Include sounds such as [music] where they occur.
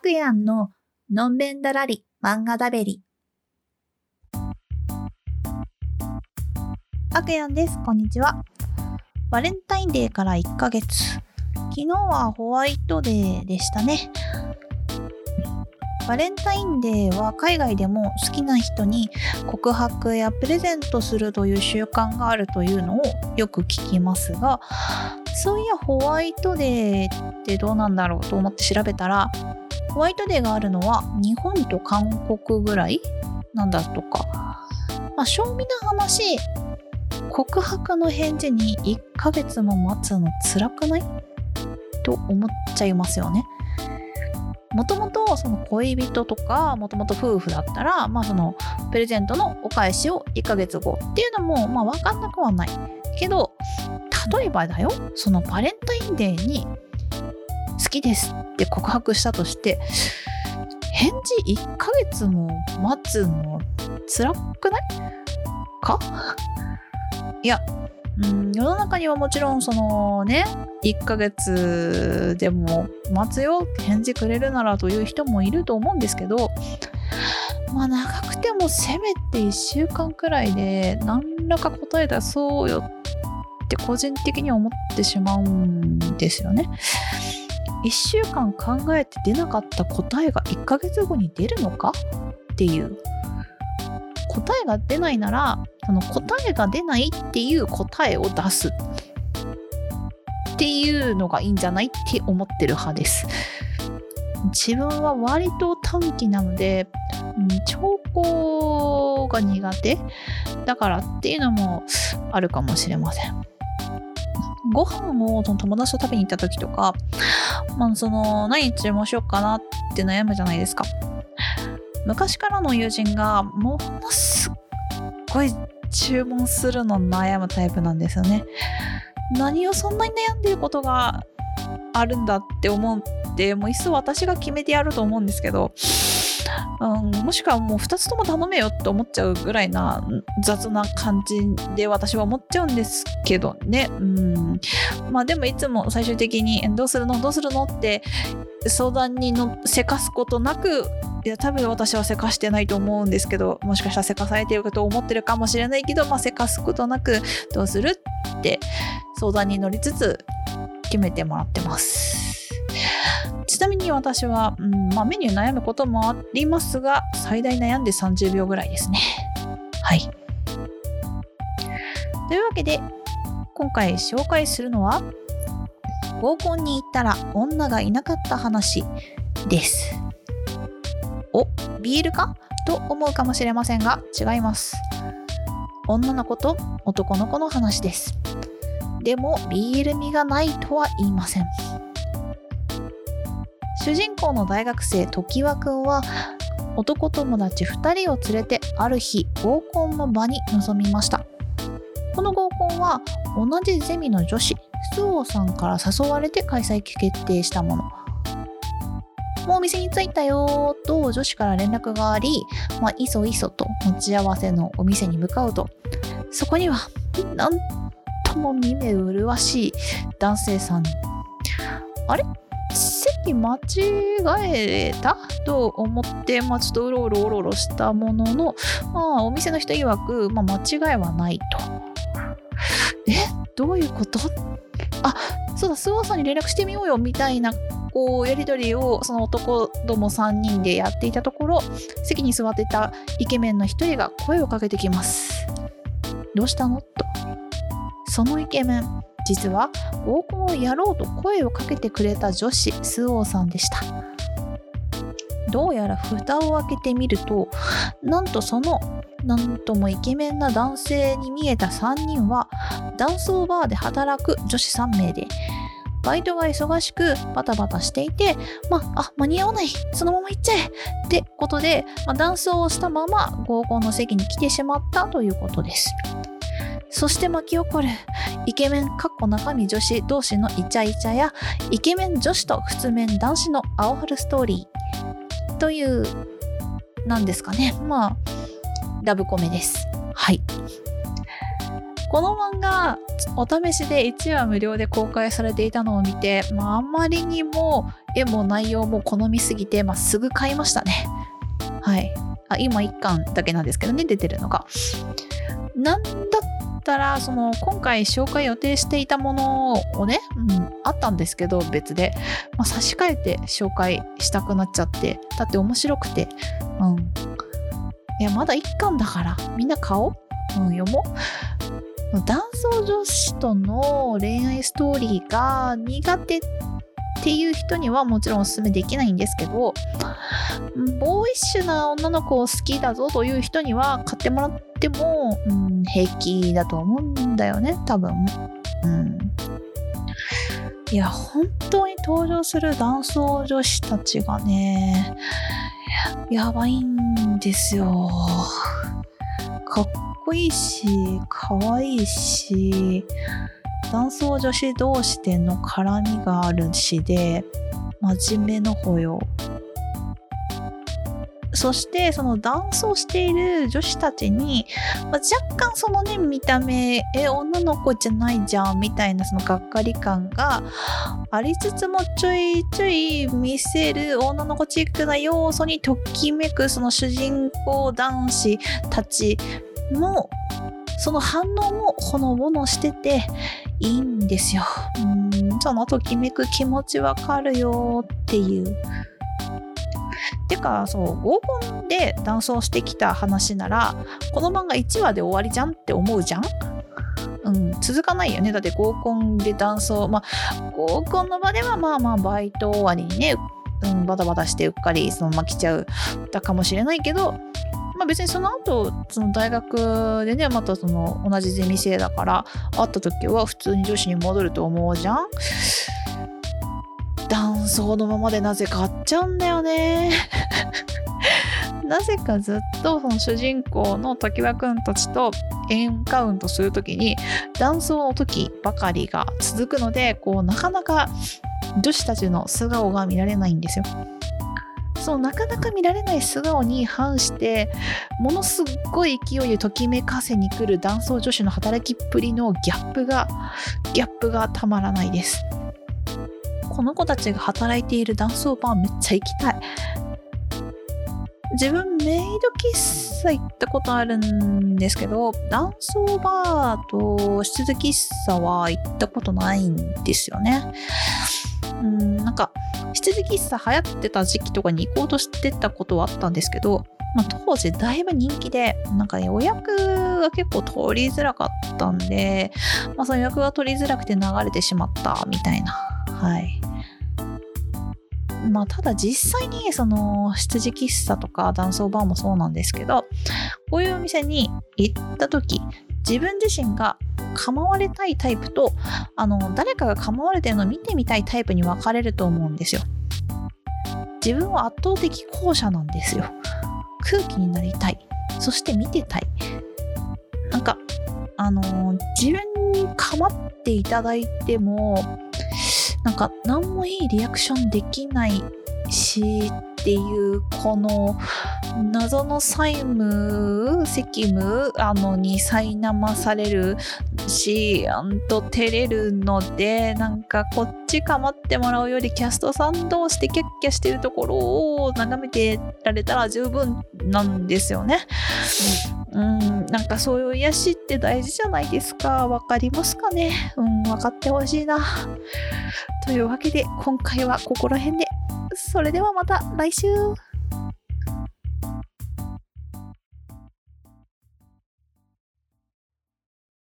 くやんののんべんだらり漫画だべり。あくやんです。こんにちは。バレンタインデーから1ヶ月。昨日はホワイトデーでしたね。バレンタインデーは海外でも好きな人に告白やプレゼントするという習慣があるというのをよく聞きますがそういやホワイトデーってどうなんだろうと思って調べたらホワイトデーがあるのは日本と韓国ぐらいなんだとか、まあ、正味な話告白の返事に1ヶ月も待つの辛くない？と思っちゃいますよね。もともとその恋人とかもともと夫婦だったら、まあ、そのプレゼントのお返しを1ヶ月後っていうのもまあ分かんなくはない。けど例えばだよ。そのバレンタインデーにきです。って告白したとして返事1ヶ月も待つの辛くない？か？いやうん、世の中にはもちろんそのね1ヶ月でも待つよ返事くれるならという人もいると思うんですけどまあ長くてもせめて1週間くらいで何らか答え出そうよって個人的には思ってしまうんですよね。1週間考えて出なかった答えが1ヶ月後に出るのか？っていう答えが出ないならその答えが出ないっていう答えを出すっていうのがいいんじゃないって思ってる派です。自分は割と短期なので、うん、兆候が苦手？だからっていうのもあるかもしれません。ご飯をその友達と食べに行った時とか、まあ、その何注文しようかなって悩むじゃないですか。昔からの友人がものすっごい注文するの悩むタイプなんですよね。何をそんなに悩んでることがあるんだって思ってもういっそ私が決めてやると思うんですけど、うん、もしくはもう2つとも頼めよって思っちゃうぐらいな雑な感じで私は思っちゃうんですけどね、うん、まあでもいつも最終的にどうするの？どうするの？って相談にのせかすことなくいや多分私はせかしてないと思うんですけどもしかしたらせかされてると思ってるかもしれないけど、まあ、せかすことなくどうする？って相談に乗りつつ決めてもらってます。ちなみに私は、うんまあ、メニュー悩むこともありますが最大悩んで30秒ぐらいですね。はい。というわけで今回紹介するのは合コンに行ったら女がいなかった話です。お、ビールか？と思うかもしれませんが違います。女の子と男の子の話です。でもビール味がないとは言いません。主人公の大学生常盤くんは男友達2人を連れてある日合コンの場に臨みました。この合コンは同じゼミの女子周防さんから誘われて開催決定したものもうお店に着いたよと女子から連絡があり、まあ、いそいそと持ち合わせのお店に向かうとそこにはなんとも見目麗しい男性さんあれ？席間違えたと思って、まあ、ちょっとうろうろうろうろしたものの、まあ、お店の人曰く、まあ、間違いはないと。え？どういうこと？あそうだ諏訪さんに連絡してみようよみたいなこうやり取りをその男ども3人でやっていたところ席に座ってたイケメンの1人が声をかけてきます。どうしたの？と。そのイケメン実は合コンをやろうと声をかけてくれた女子スオーさんでしたどうやら蓋を開けてみるとなんとそのなんともイケメンな男性に見えた3人はダンスオーバーで働く女子3名でバイトが忙しくバタバタしていて、まあ、間に合わない、そのまま行っちゃえってことで、まあ、ダンスをしたまま合コンの席に来てしまったということです。そして巻き起こる。イケメンかっこ中身女子同士のイチャイチャやイケメン女子と普通面男子の青春ストーリー。というなんですかね。まあラブコメです。はい。この漫画お試しで1話無料で公開されていたのを見て、まあ、あまりにも絵も内容も好みすぎて、まあ、すぐ買いましたね。はい。あ今1巻だけなんですけどね出てるのが。なんだったらその今回紹介予定していたものをね、うん、あったんですけど別で、まあ、差し替えて紹介したくなっちゃってだって面白くて。うん。いやまだ1巻だからみんな買おう、うん、読もう。男装女子との恋愛ストーリーが苦手っっていう人にはもちろんおすすめできないんですけどボーイッシュな女の子を好きだぞという人には買ってもらっても、うん、平気だと思うんだよね多分。うん。いや本当に登場する男装女子たちがねやばいんですよ。かっこいいし可愛いし。男装女子同士での絡みがあるしで真面目の方よそしてその男装している女子たちに、まあ、若干そのね見た目え女の子じゃないじゃんみたいなそのがっかり感がありつつもちょいちょい見せる女の子チックな要素にときめくその主人公男子たちもその反応もほのぼのしてていいんですよ。うんそのときめく気持ちわかるよっていう。てかそう合コンで男装してきた話ならこの漫画1話で終わりじゃんって思うじゃん？うん、続かないよねだって合コンで男装まあ合コンの場ではまあまあバイト終わりにね、うん、バタバタしてうっかりそのまま来ちゃうだかもしれないけどまあ、別にその後その大学でねまたその同じゼミ生だから会った時は普通に女子に戻ると思うじゃん男装のままでなぜか会っちゃうんだよね [laughs] なぜかずっとその主人公の常盤くんたちとエンカウントする時に男装の時ばかりが続くのでこうなかなか女子たちの素顔が見られないんですよ。そうなかなか見られない素顔に反してものすごい勢いでときめかせに来る男装女子の働きっぷりのギャップがギャップがたまらないです。この子たちが働いている男装バーめっちゃ行きたい。自分メイド喫茶行ったことあるんですけど男装バーと室喫茶は行ったことないんですよね。うん。なんか羊喫茶流行ってた時期とかに行こうとしてたことはあったんですけど、まあ、当時だいぶ人気でなんかね予約が結構取りづらかったんで、まあ、その予約が取りづらくて流れてしまったみたいな。はい。まあ、ただ実際にその羊喫茶とか男装バーもそうなんですけどこういうお店に行った時自分自身が構われたいタイプとあの誰かが構われてるのを見てみたいタイプに分かれると思うんですよ。自分は圧倒的後者なんですよ。空気になりたい。そして見てたい。なんかあの自分に構っていただいてもなんか何もいいリアクションできないしっていうこの謎の債務責務あのに苛されるしあんと照れるのでなんかこっち構ってもらうよりキャストさん同士でキャッキャしてるところを眺めてられたら十分なんですよね。うん、なんかそういう癒しって大事じゃないですか。わかりますかねうん、分かってほしいな。というわけで今回はここら辺で。それではまた来週